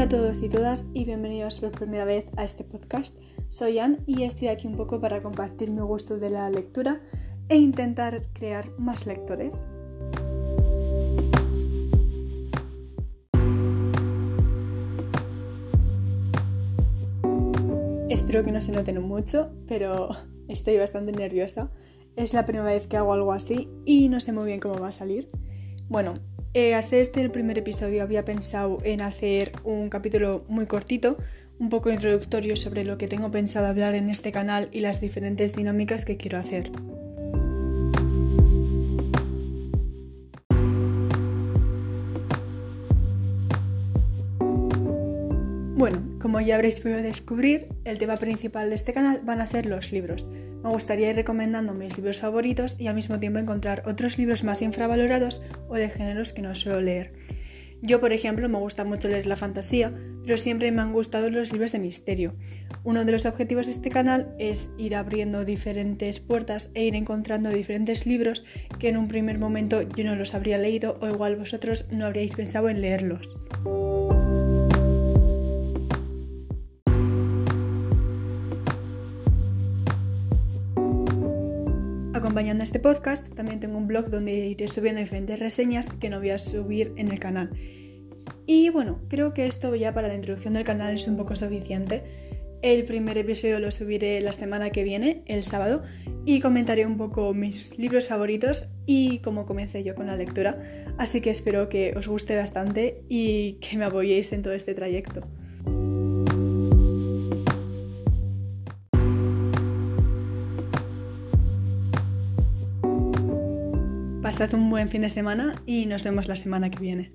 a todos y todas y bienvenidos por primera vez a este podcast. Soy Ann y estoy aquí un poco para compartir mi gusto de la lectura e intentar crear más lectores. Espero que no se noten mucho, pero estoy bastante nerviosa. Es la primera vez que hago algo así y no sé muy bien cómo va a salir. Bueno, eh, este el primer episodio había pensado en hacer un capítulo muy cortito, un poco introductorio sobre lo que tengo pensado hablar en este canal y las diferentes dinámicas que quiero hacer. Bueno, como ya habréis podido descubrir, el tema principal de este canal van a ser los libros. Me gustaría ir recomendando mis libros favoritos y al mismo tiempo encontrar otros libros más infravalorados o de géneros que no suelo leer. Yo, por ejemplo, me gusta mucho leer la fantasía, pero siempre me han gustado los libros de misterio. Uno de los objetivos de este canal es ir abriendo diferentes puertas e ir encontrando diferentes libros que en un primer momento yo no los habría leído o igual vosotros no habríais pensado en leerlos. Acompañando este podcast, también tengo un blog donde iré subiendo diferentes reseñas que no voy a subir en el canal. Y bueno, creo que esto ya para la introducción del canal es un poco suficiente. El primer episodio lo subiré la semana que viene, el sábado, y comentaré un poco mis libros favoritos y cómo comencé yo con la lectura. Así que espero que os guste bastante y que me apoyéis en todo este trayecto. Pasad un buen fin de semana y nos vemos la semana que viene.